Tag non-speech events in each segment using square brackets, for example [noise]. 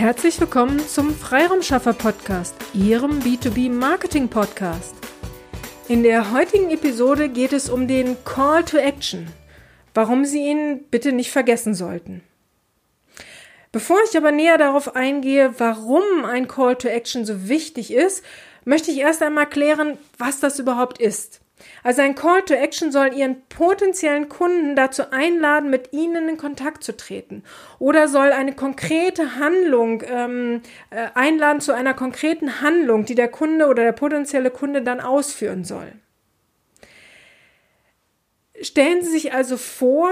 Herzlich willkommen zum Freiraumschaffer Podcast, Ihrem B2B Marketing Podcast. In der heutigen Episode geht es um den Call to Action, warum Sie ihn bitte nicht vergessen sollten. Bevor ich aber näher darauf eingehe, warum ein Call to Action so wichtig ist, möchte ich erst einmal klären, was das überhaupt ist. Also ein Call to Action soll Ihren potenziellen Kunden dazu einladen, mit Ihnen in Kontakt zu treten oder soll eine konkrete Handlung ähm, äh, einladen zu einer konkreten Handlung, die der Kunde oder der potenzielle Kunde dann ausführen soll. Stellen Sie sich also vor,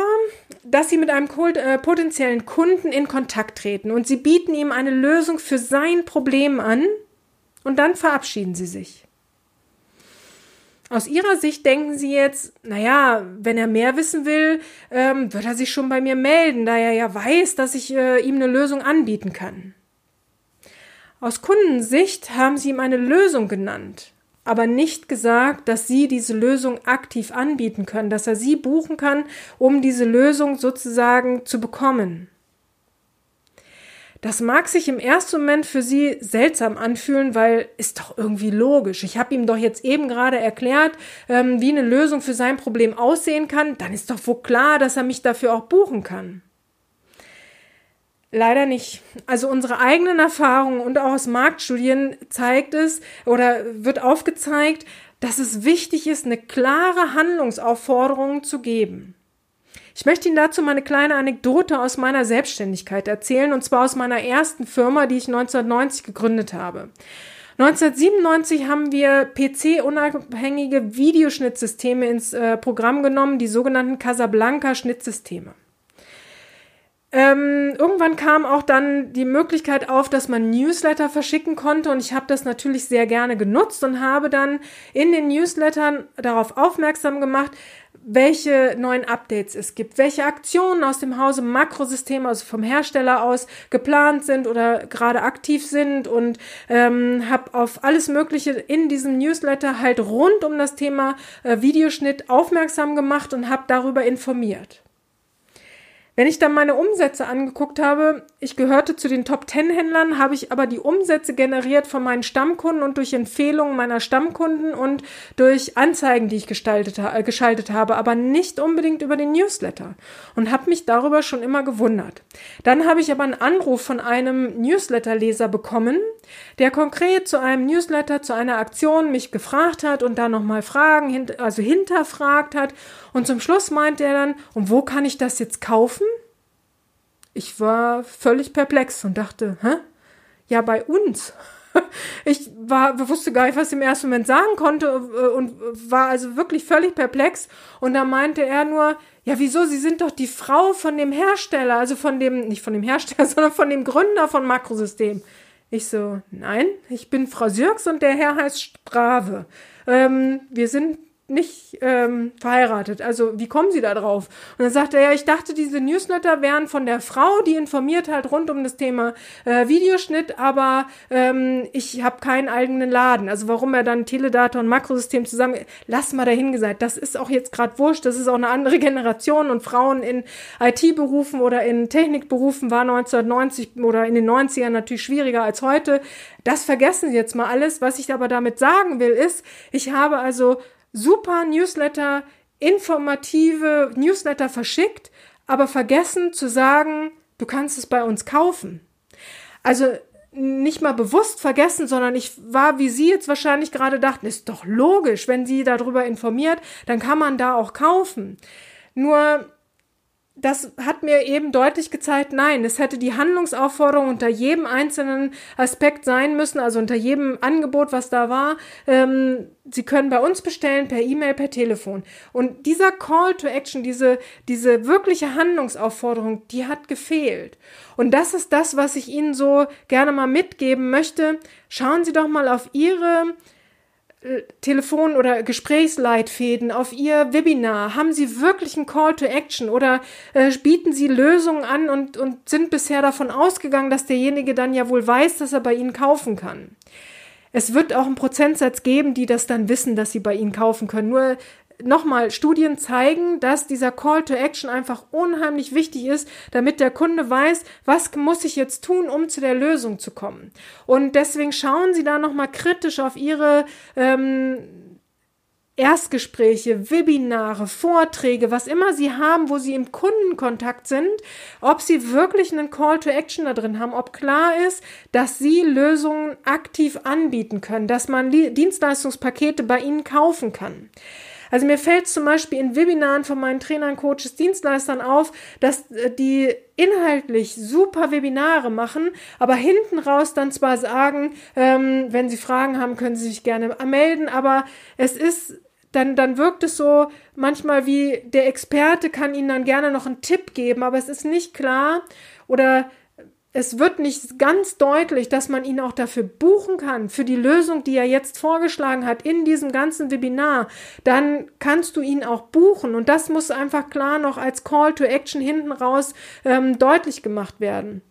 dass Sie mit einem äh, potenziellen Kunden in Kontakt treten und Sie bieten ihm eine Lösung für sein Problem an und dann verabschieden Sie sich. Aus Ihrer Sicht denken Sie jetzt, naja, wenn er mehr wissen will, ähm, wird er sich schon bei mir melden, da er ja weiß, dass ich äh, ihm eine Lösung anbieten kann. Aus Kundensicht haben Sie ihm eine Lösung genannt, aber nicht gesagt, dass Sie diese Lösung aktiv anbieten können, dass er Sie buchen kann, um diese Lösung sozusagen zu bekommen. Das mag sich im ersten Moment für Sie seltsam anfühlen, weil ist doch irgendwie logisch. Ich habe ihm doch jetzt eben gerade erklärt, ähm, wie eine Lösung für sein Problem aussehen kann. Dann ist doch wohl klar, dass er mich dafür auch buchen kann. Leider nicht. Also unsere eigenen Erfahrungen und auch aus Marktstudien zeigt es oder wird aufgezeigt, dass es wichtig ist, eine klare Handlungsaufforderung zu geben. Ich möchte Ihnen dazu mal eine kleine Anekdote aus meiner Selbstständigkeit erzählen, und zwar aus meiner ersten Firma, die ich 1990 gegründet habe. 1997 haben wir PC-unabhängige Videoschnittsysteme ins äh, Programm genommen, die sogenannten Casablanca-Schnittsysteme. Ähm, irgendwann kam auch dann die Möglichkeit auf, dass man Newsletter verschicken konnte und ich habe das natürlich sehr gerne genutzt und habe dann in den Newslettern darauf aufmerksam gemacht, welche neuen Updates es gibt, welche Aktionen aus dem Hause Makrosystem, also vom Hersteller aus, geplant sind oder gerade aktiv sind und ähm, habe auf alles Mögliche in diesem Newsletter halt rund um das Thema äh, Videoschnitt aufmerksam gemacht und habe darüber informiert. Wenn ich dann meine Umsätze angeguckt habe, ich gehörte zu den Top 10 Händlern, habe ich aber die Umsätze generiert von meinen Stammkunden und durch Empfehlungen meiner Stammkunden und durch Anzeigen, die ich gestaltet, äh, geschaltet habe, aber nicht unbedingt über den Newsletter und habe mich darüber schon immer gewundert. Dann habe ich aber einen Anruf von einem Newsletterleser bekommen, der konkret zu einem Newsletter, zu einer Aktion mich gefragt hat und da nochmal Fragen, also hinterfragt hat und zum Schluss meint er dann, und wo kann ich das jetzt kaufen? Ich war völlig perplex und dachte, hä? Ja, bei uns. [laughs] Ich war, wusste gar nicht, was ich im ersten Moment sagen konnte äh, und war also wirklich völlig perplex. Und da meinte er nur, ja, wieso? Sie sind doch die Frau von dem Hersteller, also von dem, nicht von dem Hersteller, [laughs] sondern von dem Gründer von Makrosystem. Ich so, nein, ich bin Frau Sürks und der Herr heißt Strave. Ähm, wir sind nicht ähm, verheiratet. Also wie kommen Sie da drauf? Und dann sagt er, ja, ich dachte, diese Newsletter wären von der Frau, die informiert halt rund um das Thema äh, Videoschnitt, aber ähm, ich habe keinen eigenen Laden. Also warum er dann Teledata und Makrosystem zusammen, lass mal dahin gesagt, das ist auch jetzt gerade wurscht, das ist auch eine andere [laughs] Generation und Frauen in IT-Berufen oder in Technikberufen war 1990 oder in den 90ern natürlich schwieriger als heute. Das vergessen Sie jetzt mal alles. Was ich aber damit sagen will, ist, ich habe also super Newsletter, informative Newsletter verschickt, aber vergessen zu sagen, du kannst es bei uns kaufen. Also nicht mal bewusst vergessen, sondern ich war, wie Sie jetzt wahrscheinlich gerade dachten, ist doch logisch, wenn Sie darüber informiert, dann kann man da auch kaufen. Nur das hat mir eben deutlich gezeigt, nein, es hätte die Handlungsaufforderung unter jedem einzelnen Aspekt sein müssen, also unter jedem Angebot, was da war. Ähm, Sie können bei uns bestellen per E-Mail, per Telefon. Und dieser Call to Action, diese, diese wirkliche Handlungsaufforderung, die hat gefehlt. Und das ist das, was ich Ihnen so gerne mal mitgeben möchte. Schauen Sie doch mal auf Ihre Telefon- oder Gesprächsleitfäden auf Ihr Webinar? Haben Sie wirklich einen Call to Action oder äh, bieten Sie Lösungen an und, und sind bisher davon ausgegangen, dass derjenige dann ja wohl weiß, dass er bei Ihnen kaufen kann? Es wird auch einen Prozentsatz geben, die das dann wissen, dass sie bei Ihnen kaufen können. Nur nochmal, Studien zeigen, dass dieser Call to Action einfach unheimlich wichtig ist, damit der Kunde weiß, was muss ich jetzt tun, um zu der Lösung zu kommen. Und deswegen schauen Sie da nochmal kritisch auf Ihre ähm, Erstgespräche, Webinare, Vorträge, was immer Sie haben, wo Sie im Kundenkontakt sind, ob Sie wirklich einen Call to Action da drin haben, ob klar ist, dass Sie Lösungen aktiv anbieten können, dass man Dienstleistungspakete bei Ihnen kaufen kann. Also mir fällt zum Beispiel in Webinaren von meinen Trainern, Coaches, Dienstleistern auf, dass äh, die inhaltlich super Webinare machen, aber hinten raus dann zwar sagen, ähm, wenn Sie Fragen haben, können Sie sich gerne melden, aber es ist dann, dann wirkt es so manchmal wie der Experte kann Ihnen dann gerne noch einen Tipp geben, aber es ist nicht klar oder es wird nicht ganz deutlich, dass man ihn auch dafür buchen kann, für die Lösung, die er jetzt vorgeschlagen hat in diesem ganzen Webinar. Dann kannst du ihn auch buchen und das muss einfach klar noch als Call to Action hinten raus ähm, deutlich gemacht werden.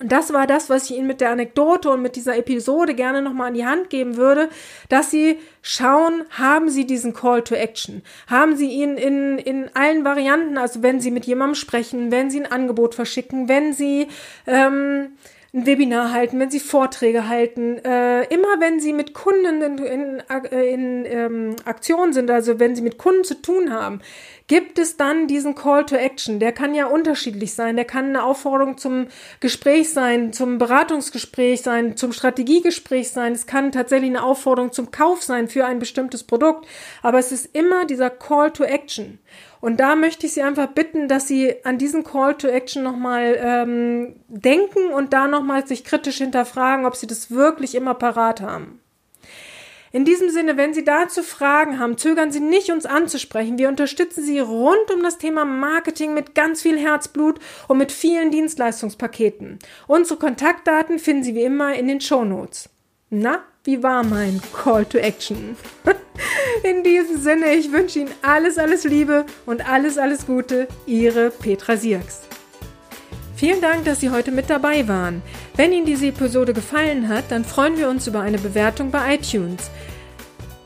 Und das war das, was ich Ihnen mit der Anekdote und mit dieser Episode gerne nochmal an die Hand geben würde, dass Sie schauen, haben Sie diesen Call to Action? Haben Sie ihn in, in allen Varianten, also wenn Sie mit jemandem sprechen, wenn Sie ein Angebot verschicken, wenn Sie ähm, ein Webinar halten, wenn Sie Vorträge halten, äh, immer wenn Sie mit Kunden in, in, in ähm, Aktion sind, also wenn Sie mit Kunden zu tun haben, gibt es dann diesen Call to Action. Der kann ja unterschiedlich sein. Der kann eine Aufforderung zum Gespräch sein, zum Beratungsgespräch sein, zum Strategiegespräch sein. Es kann tatsächlich eine Aufforderung zum Kauf sein für ein bestimmtes Produkt. Aber es ist immer dieser Call to Action. Und da möchte ich Sie einfach bitten, dass Sie an diesen Call to Action nochmal ähm, denken und da nochmal sich kritisch hinterfragen, ob Sie das wirklich immer parat haben. In diesem Sinne, wenn Sie dazu Fragen haben, zögern Sie nicht, uns anzusprechen. Wir unterstützen Sie rund um das Thema Marketing mit ganz viel Herzblut und mit vielen Dienstleistungspaketen. Unsere Kontaktdaten finden Sie wie immer in den Show Notes. Na, wie war mein Call to Action? [laughs] In diesem Sinne, ich wünsche Ihnen alles, alles Liebe und alles, alles Gute. Ihre Petra Sierks. Vielen Dank, dass Sie heute mit dabei waren. Wenn Ihnen diese Episode gefallen hat, dann freuen wir uns über eine Bewertung bei iTunes.